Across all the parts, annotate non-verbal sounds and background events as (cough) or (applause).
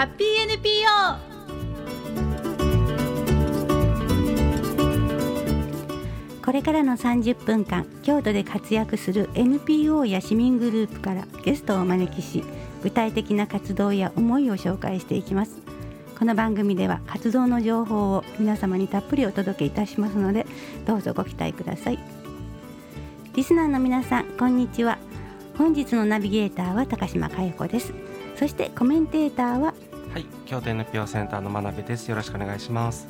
ハッピー NPO これからの30分間京都で活躍する NPO や市民グループからゲストをお招きし具体的な活動や思いを紹介していきます。この番組では活動の情報を皆様にたっぷりお届けいたしますのでどうぞご期待ください。リスナーの皆さんこんにちは。本日のナビゲーターは高島佳代子です。そしてコメンテーターははい、京都 NPO センターの真鍋です。よろしくお願いします。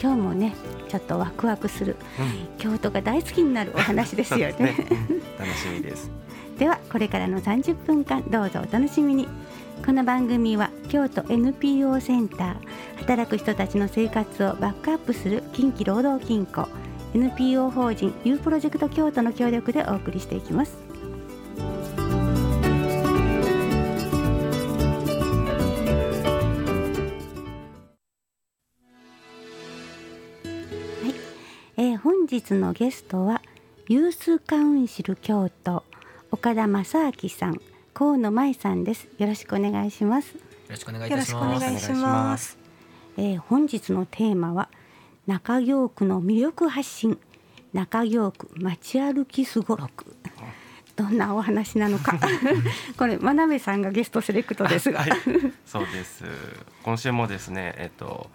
今日もねちょっとワクワクするうん、京都が大好きになるお話ですよねねうん楽しみです。(laughs) ではこれからの30分間どうぞお楽しみにこの番組は京都 NPO センター働く人たちの生活をバックアップする近畿労働金庫 NPO 法人 U プロジェクト京都の協力でお送りしていきます日のゲストはユースカウンシル京都岡田正明さん河野舞さんです。よろしくお願いします、よろしくお願いします。願いします。えー本日のテーマは中京区の魅力発信。中京区街歩きすごろく。どんなお話なのか。(laughs) これ真鍋さんがゲストセレクトですが、はい、そうです。今週もですね、えっと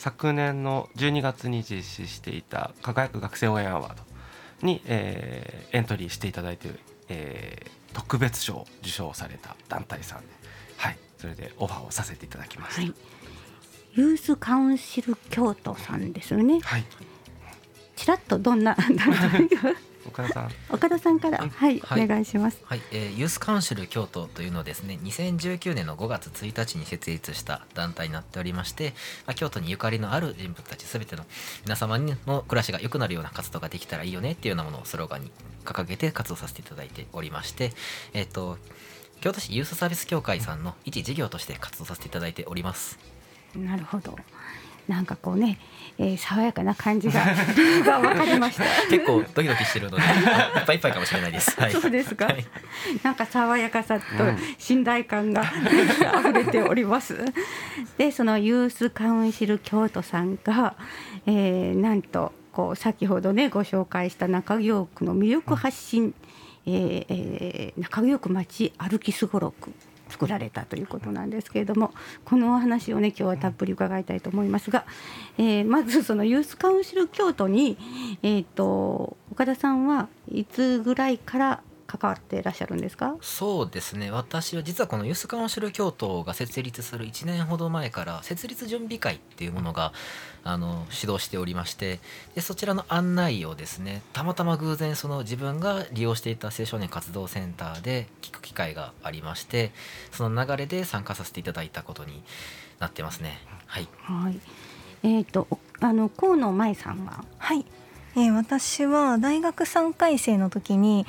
昨年の12月に実施していた輝く学生応援アワードに、えーエントリーしていただいている、えー特別賞を受賞された団体さんで、はい、それでオファーをさせていただきました。はい、ユースカウンシル京都さんですよね。はい、ちらっとどんな (laughs) 岡田さん。岡田さんからはい、はいお願いしますはい、えーユースカウンシル京都というのをですね2019年の5月1日に設立した団体になっておりまして、まあ、京都にゆかりのある人物たち全ての皆様の暮らしが良くなるような活動ができたらいいよねっていうようなものをスローガンに掲げて活動させていただいておりましてえっ、と京都市ユースサービス協会さんの一事業として活動させていただいております。なるほどなんかこうね、えー、爽やかな感じが (laughs) が分かりました。結構ドキドキしてるのであ (laughs) いっぱいいっぱいかもしれないです。はい、そうですか？はい。なんか爽やかさとうん。信頼感が (laughs) 溢れております。でそのユースカウンシル京都さんが、えーなんとこう先ほどねご紹介した中京区の魅力発信、えーえー中京区街歩きすごろく作られたということなんですけれどもこのお話をね今日はたっぷり伺いたいと思いますが、えーまずそのユースカウンシル京都に、えー、と岡田さんはいつぐらいから関わっていらっしゃるんですか？そうですね。私は実はこのユースカウンシル京都が設立する1年ほど前から設立準備会っていうものがあの指導しておりましてでそちらの案内をですねたまたま偶然その自分が利用していた青少年活動センターで聞く機会がありましてその流れで参加させていただいたことになってますね。はい、はい。えっ、とおあの河野舞さんは？はい、えー私は大学3回生の時に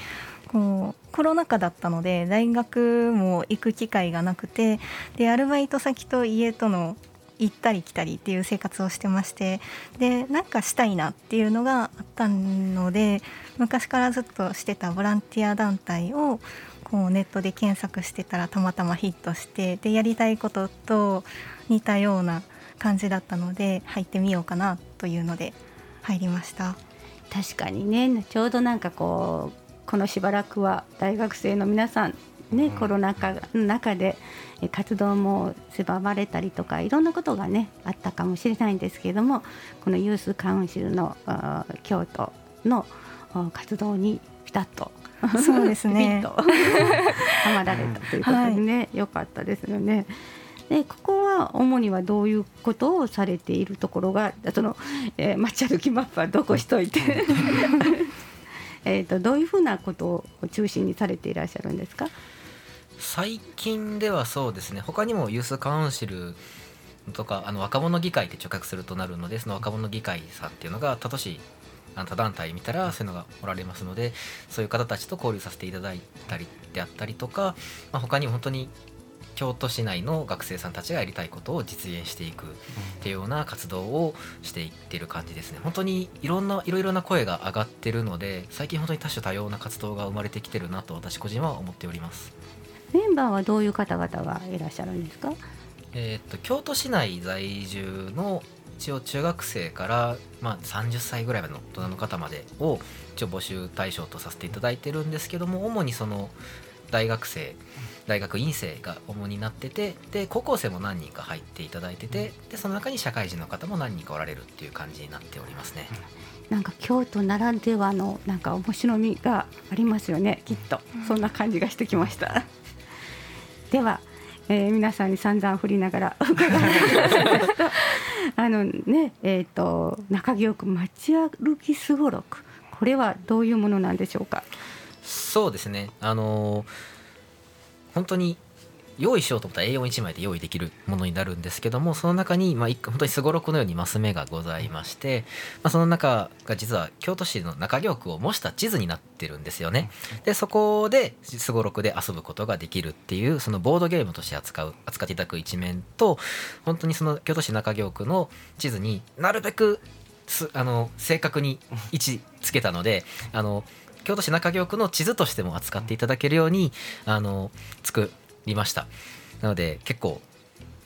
こうコロナ禍だったので大学も行く機会がなくてでアルバイト先と家との行ったり来たりっていう生活をしてましてでなんかしたいなっていうのがあったので昔からずっとしてたボランティア団体をこうネットで検索してたらたまたまヒットしてでやりたいことと似たような感じだったので入ってみようかなというので入りました。確かにねちょうどなんかこうこのしばらくは大学生の皆さんね、うんコロナ禍の中でえ活動も狭まれたりとかいろんなことがねあったかもしれないんですけれどもこのユースカウンシルの京都のあ活動にピタッとそうですね。(laughs) ピッとはまられたということでね、よかったですよね。でここは主にはどういうことをされているところがその、えー、街歩きマップはどこしといて (laughs) えーとどういうふうなことを中心にされていらっしゃるんですか？最近ではそうですね。他にもユースカウンシルとかあの若者議会って直訳するとなるのでその若者議会さんっていうのが他都市あの他団体見たらそういうのがおられますのでそういう方たちと交流させていただいたりであったりとか、まあ、他にも本当に京都市内の学生さんたちがやりたいことを実現していくっていうような活動をしていってる感じですね。本当にいろんないろいろな声が上がってるので最近本当に多種多様な活動が生まれてきてるなと私個人は思っております。メンバーはどういう方々がいらっしゃるんですか？えーっと京都市内在住の一応中学生から、まあ、30歳ぐらいまでの大人の方までを一応募集対象とさせていただいてるんですけども主にその大学生大学院生が主になっててで高校生も何人か入っていただいててでその中に社会人の方も何人かおられるっていう感じになっておりますね。なんか京都ならではのなんか面白みがありますよねきっと。そんな感じがしてきましたでは、えー皆さんに散々振りながら (laughs) 伺って (laughs) あのねえっ、と中京区街歩きすごろくこれはどういうものなんでしょうか？そうですね。あのー本当に用意しようと思ったら A41 枚で用意できるものになるんですけどもその中に、まあ、本当にすごろくのようにマス目がございまして、まあ、その中が実は京都市の中京区を模した地図になってるんですよね。でそこですごろくで遊ぶことができるっていうそのボードゲームとして扱う扱っていただく一面と本当にその京都市中京区の地図になるべくあの正確に位置つけたのであの京都市中京区の地図としても扱っていただけるようにあの作りました。なので結構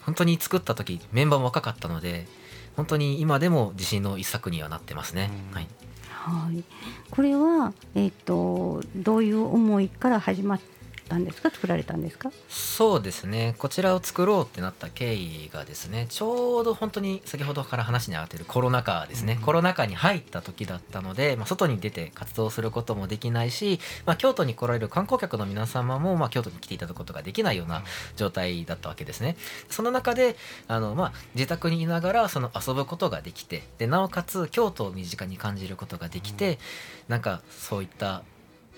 本当に作った時メンバーも若かったので本当に今でも自信の一作にはなってますね、うん。はい、はい。これはえっ、とどういう思いから始まったんですか？作られたんですか？そうですね。こちらを作ろうってなった経緯がですねちょうど本当に先ほどから話に上がっているコロナ禍ですね、うん。コロナ禍に入った時だったので、まあ、外に出て活動することもできないし、まあ、京都に来られる観光客の皆様も、まあ、京都に来ていただくことができないような状態だったわけですね。その中であの、まあ、自宅にいながらその遊ぶことができてでなおかつ京都を身近に感じることができて、なんかそういった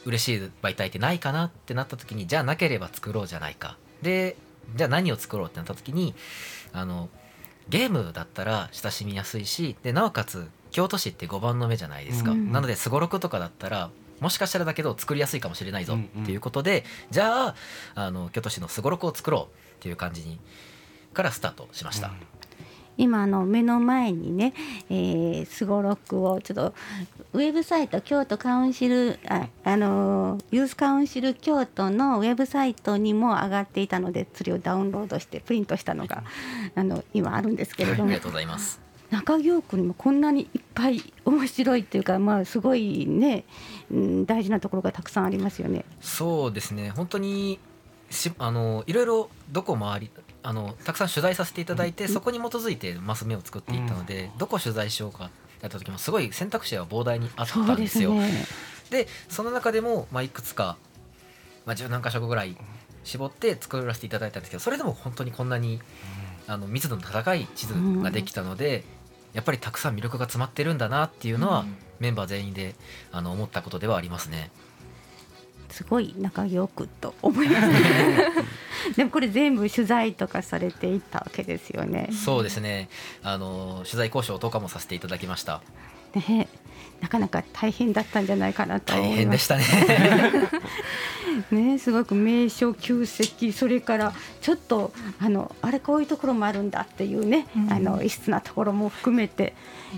嬉しい媒体ってないかなってなった時にじゃあなければ作ろうじゃないか。でじゃあ何を作ろうってなった時にあのゲームだったら親しみやすいしでなおかつ京都市って5番の目じゃないですか、うん。なのですごろくとかだったらもしかしたらだけど作りやすいかもしれないぞうんうん。っていうことで、じゃああの京都市のすごろくを作ろうっていう感じにからスタートしました。今あの目の前にねえーすごろくをちょっとウェブサイト京都カウンシルああのーユースカウンシル京都のウェブサイトにも上がっていたのでそれをダウンロードしてプリントしたのがあの今あるんですけれども、ありがとうございます。中京区にもこんなにいっぱい面白いっていうかまあすごいね、うん、大事なところがたくさんありますよね。そうですね本当にしあのいろいろどこ回りあのたくさん取材させていただいて、そこに基づいてマス目を作っていったので、どこ取材しようかやった時もすごい選択肢は膨大にあったそんでよ。うですすね。でその中でも、まあ、いくつか、まあ、十何箇所ぐらい絞って作らせていただいたんですけどそれでも本当にこんなにあの密度の高い地図ができたので、やっぱりたくさん魅力が詰まってるんだなっていうのは、メンバー全員であの思ったことではありますね。すごい中京区と思いますね。(laughs) でもこれ全部取材とかされていたわけですよね。そうですねあの取材交渉とかもさせていただきましたねなかなか大変だったんじゃないかなと思います。大変でしたね (laughs) ねすごく名所旧跡それからちょっとあのあれこういうところもあるんだっていうね、うんあの異質なところも含めて、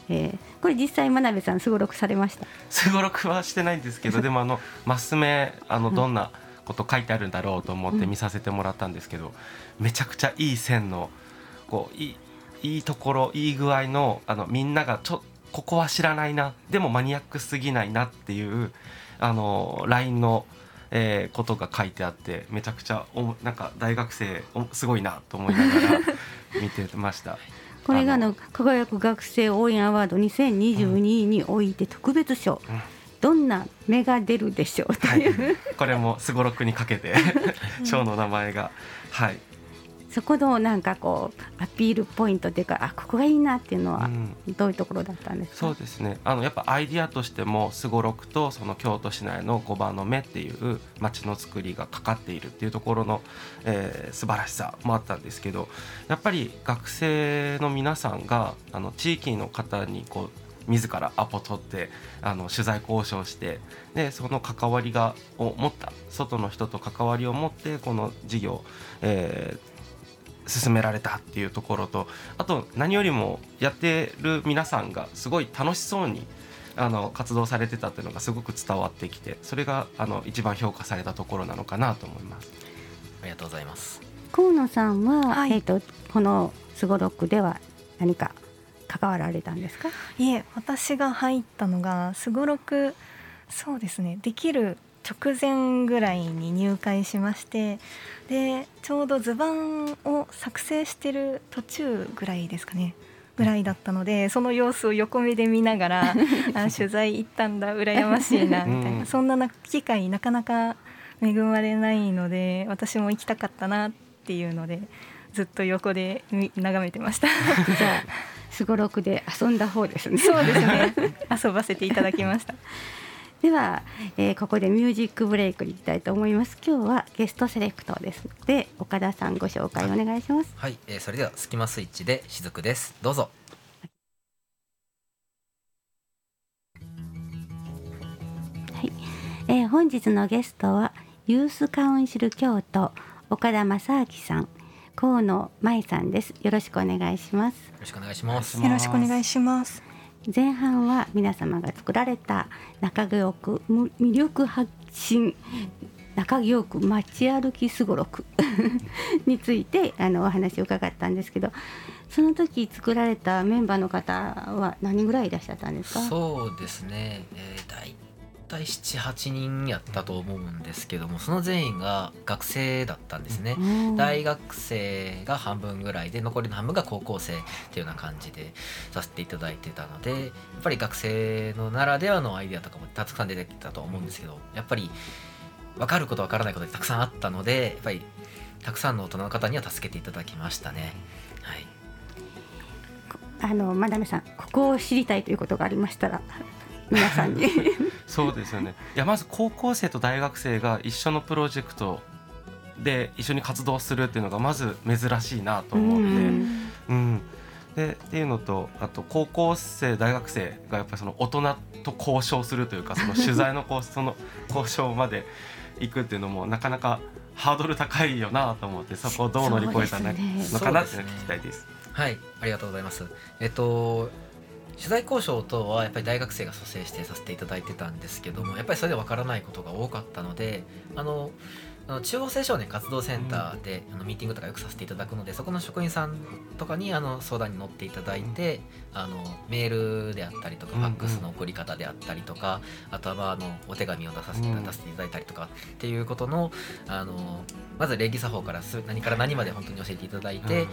えーこれ実際真鍋さんすごろくされました？すごろくはしてないんですけど (laughs) でもあのマス目あのどんなこと書いてあるんだろうと思って見させてもらったんですけど、めちゃくちゃいい線のこういいいいところいい具合のあのみんながちょここは知らないな。でもマニアックすぎないなっていうあのラインの、えーことが書いてあってめちゃくちゃおもなんか大学生おすごいなと思いながら (laughs) 見てました。(laughs) これがああの輝く学生応援アワード2022において特別賞、うん。どんな芽が出るでしょうとはいい。う、、これもすごろくにかけて (laughs) 賞の名前がはい、そこのなんかこうアピールポイントっていうかあここがいいなっていうのはうん。どういうところだったんですか、そうですね。あのやっぱアイディアとしてもすごろくとその京都市内の5番の目っていう街の作りがかかっているっていうところの、えー素晴らしさもあったんですけどやっぱり学生の皆さんがあの地域の方にこう自らアポ取ってあの取材交渉してでその関わりがを持った外の人と関わりを持ってこの事業、えー進められたっていうところとあと何よりもやってる皆さんがすごい楽しそうにあの活動されてたっていうのがすごく伝わってきてそれがあの一番評価されたところなのかなと思います。ありがとうございます。河野さんは、はい。えっ、とこのすごろくでは何か関わられたんですか？いえ私が入ったのがすごろくそうですね。できる直前ぐらいに入会しましてでちょうど図版を作成してる途中ぐらいですかねぐらいだったのでその様子を横目で見ながら (laughs) あ取材行ったんだ羨ましいなみたいな、うんそんなな機会なかなか恵まれないので私も行きたかったなっていうのでずっと横で見眺めてました。(laughs) じゃあすごろくで遊んだ方ですね。そうですね。(laughs) 遊ばせていただきましたでは、えーここでミュージックブレイクに行きたいと思います。今日はゲストセレクトです。ので岡田さんご紹介お願いします。はい、えーそれではスキマスイッチで雫です。どうぞ。えー本日のゲストはユースカウンシル京都岡田正明さん。河野舞さんです。よろしくお願いします。よろしくお願いします。よろしくお願いします前半は皆様が作られた中京区魅力発信中京区街歩きすごろく (laughs) についてあのお話を伺ったんですけどその時作られたメンバーの方は何ぐらいいらっしゃったんですか？そうですね、えー、大体78人やったと思うんですけどもその全員が学生だったんですね、うん。大学生が半分ぐらいで残りの半分が高校生っていうような感じでさせていただいてたのでやっぱり学生のならではのアイデアとかもたくさん出てきたと思うんですけどやっぱり分かること分からないことたくさんあったのでやっぱりたくさんの大人の方には助けていただきましたね。はい。あのマダムさんここを知りたいということがありましたら皆さんに。(laughs) そうですよね。いやまず高校生と大学生が一緒のプロジェクトで一緒に活動するっていうのがまず珍しいなと思って、うん。うん、でっていうのとあと高校生大学生がやっぱりその大人と交渉するというかその取材のこう (laughs) その交渉まで行くっていうのもなかなかハードル高いよなと思ってそこをどう乗り越えたのかなっていうのを聞きたいです。はい、ありがとうございます。えっと取材交渉等はやっぱり大学生が蘇生してさせていただいてたんですけどもやっぱりそれでわからないことが多かったのであのあの中央青少年活動センターで、あのミーティングとかよくさせていただくのでそこの職員さんとかにあの相談に乗っていただいてあのメールであったりとかファックスの送り方であったりとか、あとはまああのお手紙を出させて出せていただいたりとかっていうことのあのまず礼儀作法からす何から何まで本当に教えていただいて、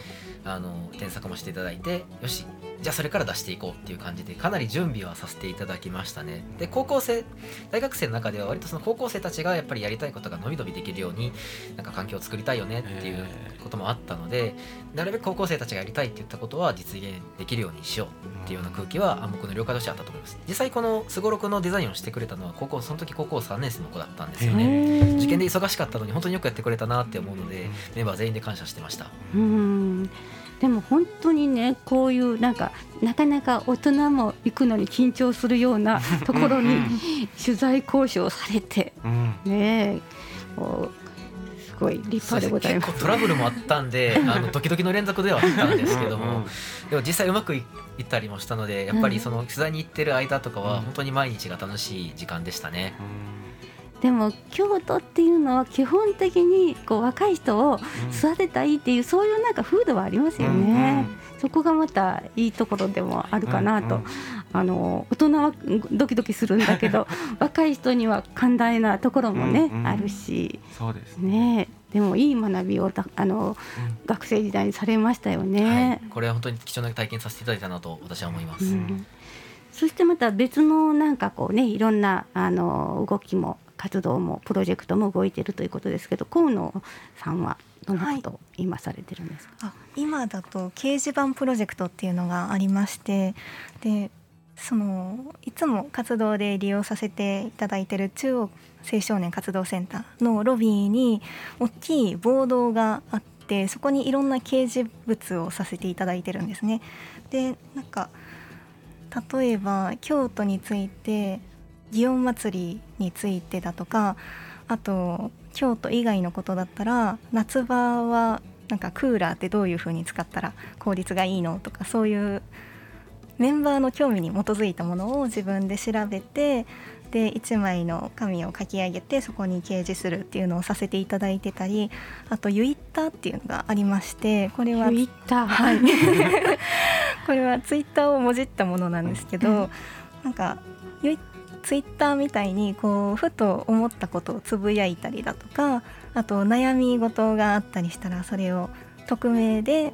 あの添削もしていただいてよしじゃあそれから出していこうっていう感じでかなり準備はさせていただきましたね。で高校生大学生の中では割とその高校生たちがやっぱりやりたいことが伸び伸びできるようになんか環境を作りたいよねっていうこともあったのでなるべく高校生たちがやりたいって言ったことは実現できるようにしようっていうような空気は暗黙の了解としてあったと思います。実際このすごろくのデザインをしてくれたのは高校その時高校3年生の子だったんですよね。受験で忙しかったのに本当によくやってくれたなって思うのでメンバー全員で感謝してました。うんでも本当にねこういうなんかなかなか大人も行くのに緊張するような (laughs) ところに取材交渉されてうん。ねえこうすごい立派でございます。結構トラブルもあったんで (laughs) あのドキドキの連続ではあったんですけども。うんうんでも実際うまくいったりもしたのでやっぱりその取材に行ってる間とかはうん。本当に毎日が楽しい時間でしたね。でも京都っていうのは基本的にこう若い人を育てたいっていうそういうなんか風土はありますよね、そこがまたいいところでもあるかなと、うんうん。あの大人はドキドキするんだけど (laughs) 若い人には寛大なところもね、うんうん。あるし。そうですね。ね。でもいい学びをたあの学生時代にされましたよね。はい、これは本当に貴重な体験させていただいたなと私は思います。うん。そしてまた別のなんかこうねいろんなあの動きも活動もプロジェクトも動いているということですけど河野さんはどんなことを今されてるんですか、あ今だと掲示板プロジェクトっていうのがありましてでそのいつも活動で利用させていただいてる中央青少年活動センターのロビーに大きいボードがあってそこにいろんな掲示物をさせていただいてるんですね。でなんか例えば京都について祇園祭りについてだとかあと京都以外のことだったら夏場はなんかクーラーってどういう風に使ったら効率がいいのとかそういうメンバーの興味に基づいたものを自分で調べてで1枚の紙を書き上げてそこに掲示するっていうのをさせていただいてたりあと「ユイッター」っていうのがありましてこれは言ったはい。(laughs) これはツイッターをもじったものなんですけどなんかユイツイッターみたいにこうふと思ったことをつぶやいたりだとかあと悩み事があったりしたらそれを匿名で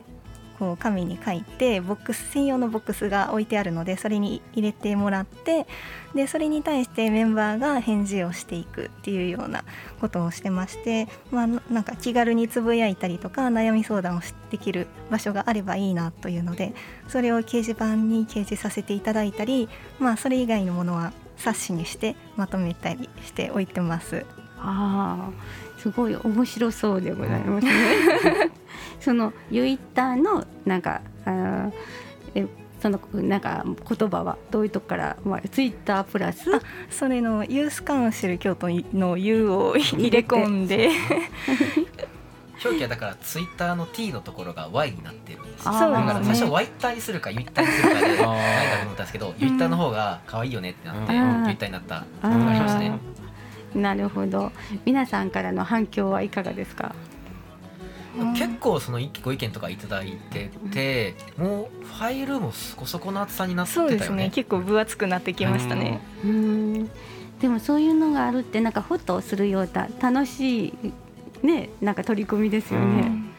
こう紙に書いてボックス専用のボックスが置いてあるのでそれに入れてもらってでそれに対してメンバーが返事をしていくっていうようなことをしてまして、まあ、なんか気軽につぶやいたりとか悩み相談をできる場所があればいいなというのでそれを掲示板に掲示させていただいたり、まあ、それ以外のものは冊子にしてまとめたりして置いてます。ああすごい面白そうでございますね。(laughs) そのユイッターのなんかあーえそのなんか言葉はどういうとこから、まあ、ツイッタープラス？それのユースカウンシル京都の U を入れ込んで表記はだからツイッターの T のところが Y になってるんですよ。あーそうだからなんですね。最初ワイッターにするかユイッターにするかでないかと思ったんですけどユイッターの方が可愛いよねってなってユイうん。ッターになったあありますね。なるほど。皆さんからの反響はいかがですか？結構そのご意見とかいただいててもうファイルもそこそこの厚さになってたそうですね。結構分厚くなってきましたね。うん。でもそういうのがあるってなんかホッとするような楽しいねなんか取り組みですよね、うん。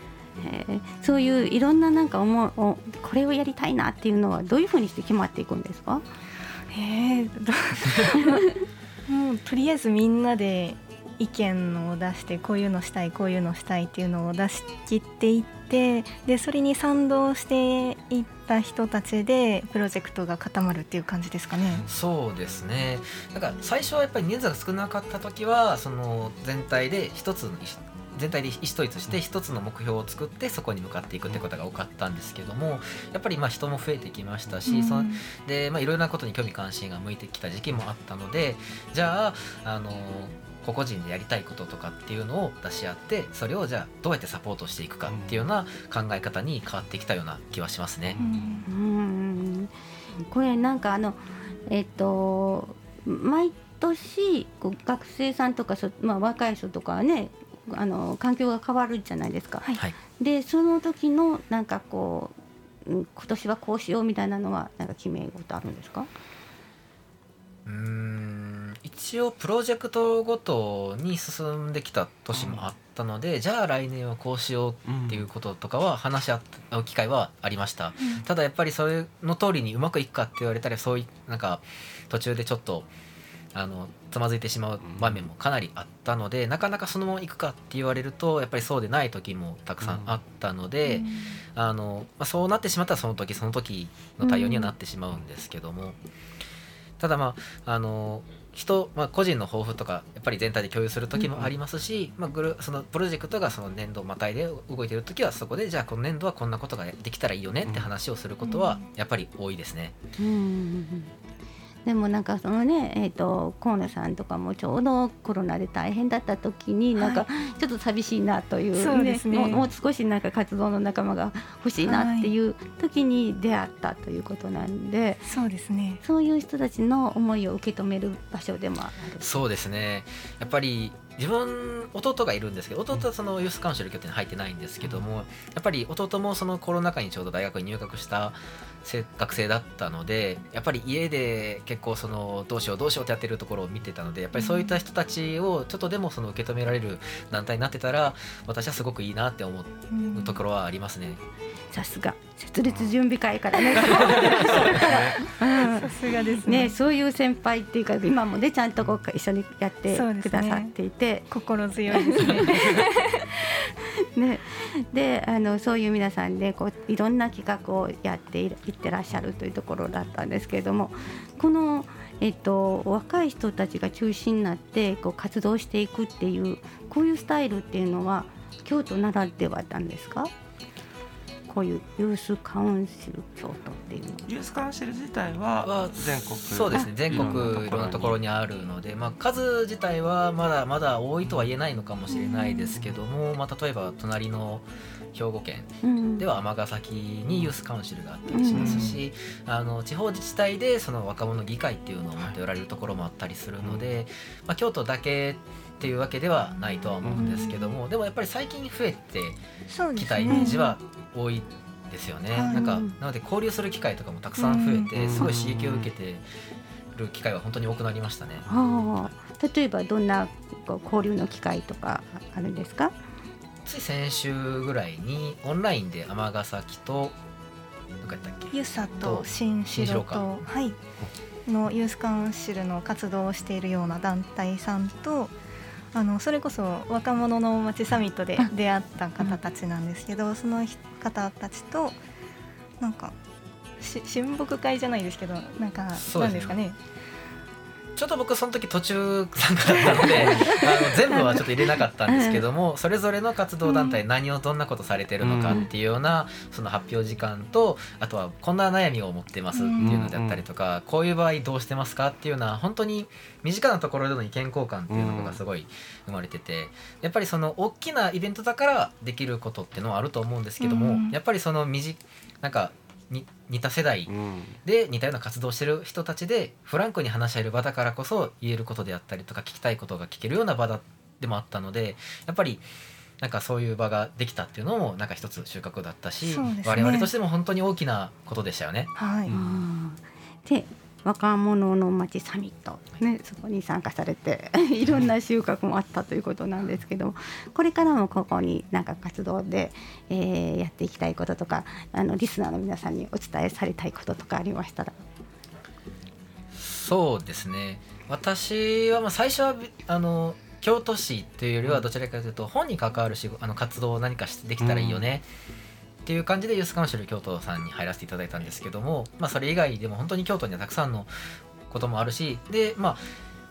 えー。そういういろんななんか思うおこれをやりたいなっていうのはどういうふうにして決まっていくんですか？えー。ど (laughs) もうとりあえずみんなで意見を出してこういうのしたいこういうのしたいっていうのを出し切っていってでそれに賛同していった人たちでプロジェクトが固まるっていう感じですかね。そうですね。なんか最初はやっぱり人数が少なかった時はその全体で一つの全体で意思統一して一つの目標を作ってそこに向かっていくってことが多かったんですけどもやっぱりまあ人も増えてきましたし、そのでまあいろいろなことに興味関心が向いてきた時期もあったのでじゃああの個々人でやりたいこととかっていうのを出し合ってそれをじゃあどうやってサポートしていくかっていうような考え方に変わってきたような気はしますね。うん。これなんかあのえっと毎年こう学生さんとかそ、まあ、若い人とかはねあの環境が変わるじゃないですか。はい。はい。でその時のなんかこううん今年はこうしようみたいなのはなんか決め事あるんですか？うーん一応プロジェクトごとに進んできた年もあったので、じゃあ来年はこうしようっていうこととかは話し合う機会はありました、ただやっぱりそれの通りにうまくいくかって言われたらそういうなんか途中でちょっとあのつまずいてしまう場面もかなりあったので、なかなかそのままいくかって言われるとやっぱりそうでない時もたくさんあったので、あのまあ、そうなってしまったらその時その時の対応にはなってしまうんですけども、ただまああの人、まあ、個人の抱負とかやっぱり全体で共有する時もありますし、まあ、グルそのプロジェクトがその年度をまたいで動いてる時はそこでじゃあこの年度はこんなことができたらいいよねって話をすることはやっぱり多いですね。うんでもなんかそのね、えー、と河野さんとかもちょうどコロナで大変だった時になんかちょっと寂しいなという,、そうですねもうもう少しなんか活動の仲間が欲しいなっていう時に出会ったということなんで、そうですね。そういう人たちの思いを受け止める場所でもある。そうですねやっぱり自分弟がいるんですけど弟はそのユースカウンシル拠点に入ってないんですけどもやっぱり弟もそのコロナ禍にちょうど大学に入学したせ学生だったのでやっぱり家で結構そのどうしようどうしようってやってるところを見てたのでやっぱりそういった人たちをちょっとでもその受け止められる団体になってたら私はすごくいいなって思うところはありますね。さすが。設立準備会からね。さすがですね。ねそういう先輩っていうか今もねちゃんとこう一緒にやってくださっていて、心強いですね。(laughs) (laughs) ね、であのそういう皆さんでこういろんな企画をやっていってらっしゃるというところだったんですけれどもこの、えっと、若い人たちが中心になってこう活動していくっていうこういうスタイルっていうのは京都ならではなんですか？こういうユースカウンシル京都っていうユースカウンシル自体はは全国？そうですね。全国いろんなところにあるので、まあ、数自体はまだまだ多いとは言えないのかもしれないですけども、まあ、例えば隣の兵庫県うん。では尼崎にユースカウンシルがあったりしますし、あの地方自治体でその若者議会っていうのを持っておられるところもあったりするので、まあ、京都だけっていうわけではないとは思うんですけども、でもやっぱり最近増えてきたイメーねジは多いですよね。はい。なんかなので交流する機会とかもたくさん増えて、うん。すごい刺激を受けてる機会は本当に多くなりましたね。はあ、例えばどんな交流の機会とかあるんですか？つい先週ぐらいにオンラインで尼崎とどこやったっけ？ユサと新城新城かとはい。のユースカウンシルの活動をしているような団体さんとあのそれこそ若者の街サミットで出会った方たちなんですけど、その方たちとなんかし親睦会じゃないですけどなんかなんですかね？ちょっと僕その時途中参加だったので (laughs) あの全部はちょっと入れなかったんですけどもそれぞれの活動団体何をどんなことされてるのかっていうようなその発表時間とあとはこんな悩みを持ってますっていうのであったりとかこういう場合どうしてますかっていうのは本当に身近なところでの意見交換っていうのがすごい生まれててやっぱりその大きなイベントだからできることっていうのはあると思うんですけどもうん。やっぱりその身近なんかに似た世代うん。で似たような活動をしてる人たちでフランクに話し合える場だからこそ言えることであったりとか聞きたいことが聞けるような場だでもあったのでやっぱりなんかそういう場ができたっていうのもなんか一つ収穫だったし、ね。我々としても本当に大きなことでしたよね。はい、うん。で若者の街サミット、ね、そこに参加されて (laughs) いろんな収穫もあったということなんですけどもこれからもここになんか活動で、えーやっていきたいこととかあのリスナーの皆さんにお伝えされたいこととかありましたら。そうですね。私はまあ最初はあの京都市っていうよりはどちらかというと本に関わる仕事あの活動を何かしてできたらいいよね、っていう感じでユースカウンシル京都さんに入らせていただいたんですけども、まあ、それ以外でも本当に京都にはたくさんのこともあるしでまあ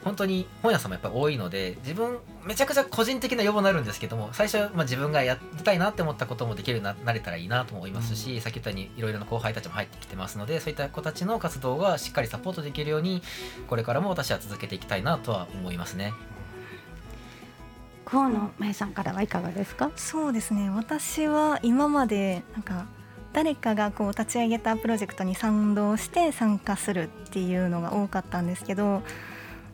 本当に本屋さんもやっぱり多いので自分めちゃくちゃ個人的な要望になるんですけども最初はまあ自分がやりたいなって思ったこともできるようにななれたらいいなと思いますし、さっき言ったようにいろいろな後輩たちも入ってきてますのでそういった子たちの活動がしっかりサポートできるようにこれからも私は続けていきたいなとは思いますね。河野舞さんからはいかがですか？そうですね私は今までなんか誰かがこう立ち上げたプロジェクトに賛同して参加するっていうのが多かったんですけど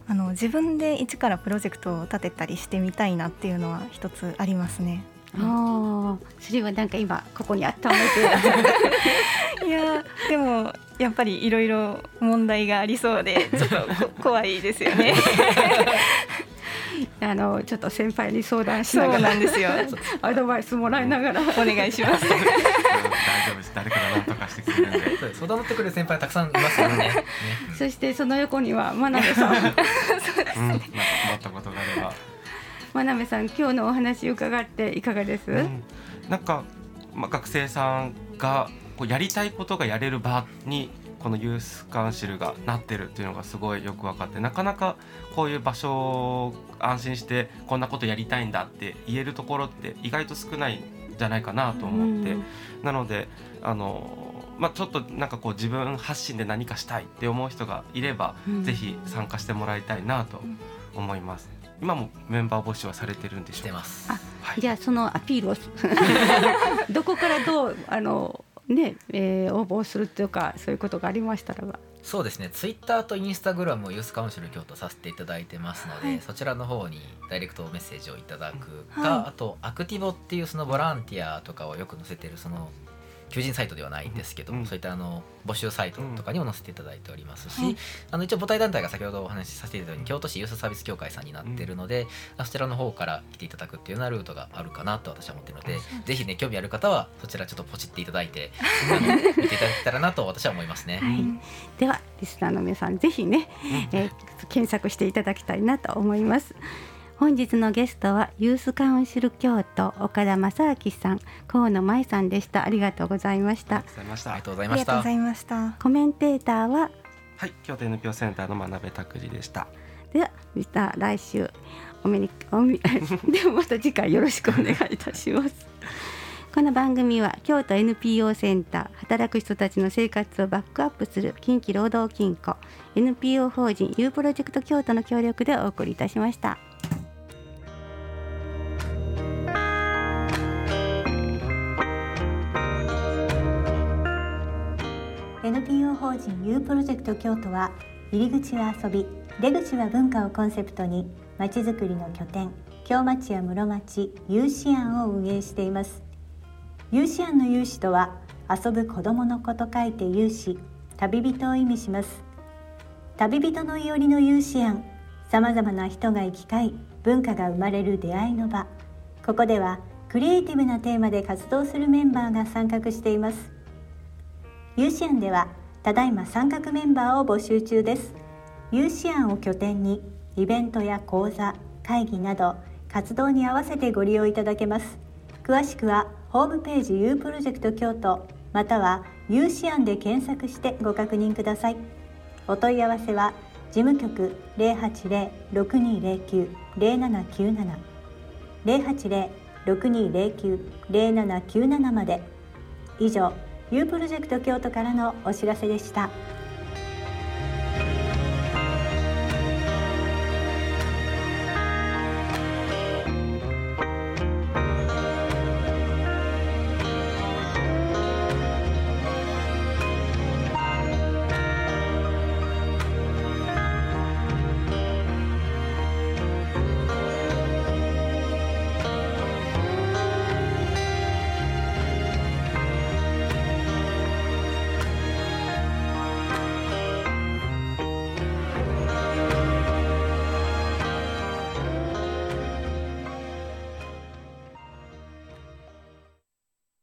あの自分で一からプロジェクトを立てたりしてみたいなっていうのは一つありますね。ああ、それはなんか今ここに温めて (laughs) いやでもやっぱりいろいろ問題がありそうでちょっとこ怖いですよね。(laughs) あのちょっと先輩に相談しそうながらなんですよ。アドバイスもらいながら、お願いします。大丈夫です。誰かが何とかしてくれるんで。相談乗ってくれる先輩たくさんいますよね。ね (laughs) そしてその横には真鍋さん。うん、なんったことがあれば、真鍋さん今日のお話伺っていかがです、うん、なんか、まあ、学生さんがこうやりたいことがやれる場にこのユースカウンシルがなってるっていうのがすごいよく分かってなかなかこういう場所を安心してこんなことやりたいんだって言えるところって意外と少ないんじゃないかなと思って、うんなのであの、まあ、ちょっとなんかこう自分発信で何かしたいって思う人がいれば、うんぜひ参加してもらいたいなと思います。今もメンバー募集はされてるんでしょうか？してます。あはいじゃあそのアピールを (laughs) どこからどうあのね、えー応募するというかそういうことがありましたらば。そうですね、ツイッターとインスタグラムをユースカウンシル京都させていただいてますので、はい。そちらの方にダイレクトメッセージをいただくか、はい。あとアクティボっていうそのボランティアとかをよく載せてるその求人サイトではないんですけども、うん。そういったあの募集サイトとかにも載せていただいておりますし、はい。あの一応母体団体が先ほどお話しさせていただいたように京都市ユースサービス協会さんになってるので、そちらの方から来ていただくっていうようなルートがあるかなと私は思ってるので、ぜひね興味ある方はそちらちょっとポチっていただいて (laughs) 見ていただけたらなと私は思いますね。はい、ではリスナーの皆さんぜひね、えー検索していただきたいなと思います本日のゲストはユースカウンシル京都岡田正明さん河野舞さんでしたありがとうございましたありがとうございました。コメンテーターは？はい、京都 NPO センターの真鍋拓司でした。ではまた来週お目におみ (laughs) ではまた次回よろしくお願いいたしますこの番組は京都 NPO センター働く人たちの生活をバックアップする近畿労働金庫 NPO 法人 U プロジェクト京都の協力でお送りいたしました。NPO 法人 U プロジェクト京都は入り口は遊び出口は文化をコンセプトにまちづくりの拠点京町や室町有志庵を運営しています。有志庵の有志とは遊ぶ子供の子と書いて有志旅人を意味します。旅人のいおりの有志庵さまざまな人が行き交い文化が生まれる出会いの場。ここではクリエイティブなテーマで活動するメンバーが参画しています。有志庵ではただいま参画メンバーを募集中です。有志庵を拠点にイベントや講座会議など活動に合わせてご利用いただけます。詳しくはホームページ U プロジェクト京都または有志案で検索してご確認ください。お問い合わせは事務局080-6209-0797 080-6209-0797まで。以上 U プロジェクト京都からのお知らせでした。